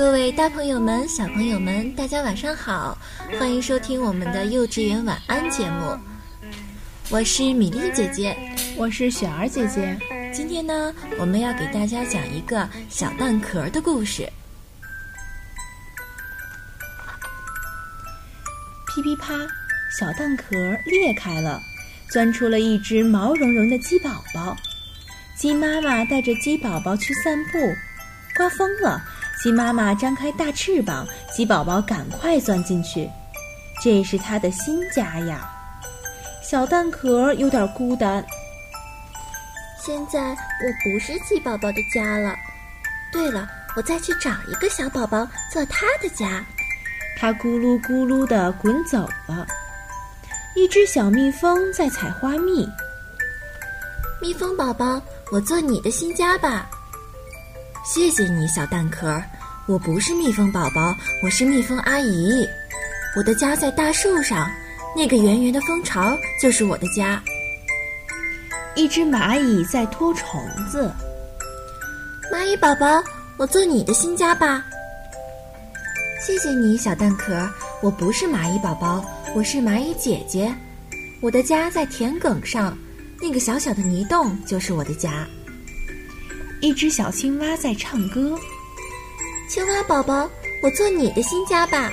各位大朋友们、小朋友们，大家晚上好！欢迎收听我们的幼稚园晚安节目。我是米粒姐姐，我是雪儿姐姐。今天呢，我们要给大家讲一个小蛋壳的故事。噼噼啪，小蛋壳裂开了，钻出了一只毛茸茸的鸡宝宝。鸡妈妈带着鸡宝宝去散步，刮风了。鸡妈妈张开大翅膀，鸡宝宝赶快钻进去。这是它的新家呀。小蛋壳有点孤单。现在我不是鸡宝宝的家了。对了，我再去找一个小宝宝做他的家。它咕噜咕噜地滚走了。一只小蜜蜂在采花蜜。蜜蜂宝宝，我做你的新家吧。谢谢你，小蛋壳。我不是蜜蜂宝宝，我是蜜蜂阿姨。我的家在大树上，那个圆圆的蜂巢就是我的家。一只蚂蚁在拖虫子。蚂蚁宝宝，我做你的新家吧。谢谢你，小蛋壳。我不是蚂蚁宝宝，我是蚂蚁姐姐。我的家在田埂上，那个小小的泥洞就是我的家。一只小青蛙在唱歌。青蛙宝宝，我做你的新家吧。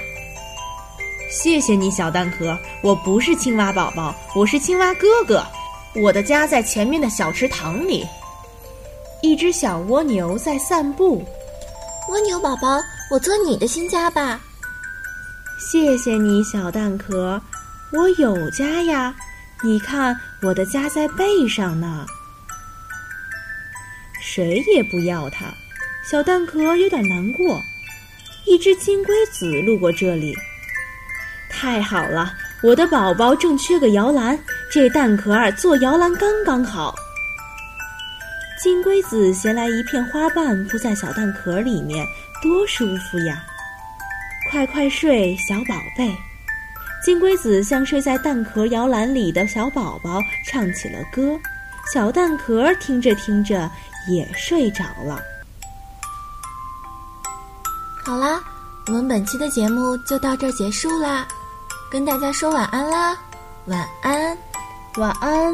谢谢你，小蛋壳。我不是青蛙宝宝，我是青蛙哥哥。我的家在前面的小池塘里。一只小蜗牛在散步。蜗牛宝宝，我做你的新家吧。谢谢你，小蛋壳。我有家呀，你看我的家在背上呢。谁也不要它，小蛋壳有点难过。一只金龟子路过这里，太好了，我的宝宝正缺个摇篮，这蛋壳儿做摇篮刚刚好。金龟子衔来一片花瓣铺在小蛋壳里面，多舒服呀！快快睡，小宝贝。金龟子向睡在蛋壳摇篮里的小宝宝唱起了歌，小蛋壳听着听着。也睡着了。好啦，我们本期的节目就到这儿结束啦，跟大家说晚安啦，晚安，晚安。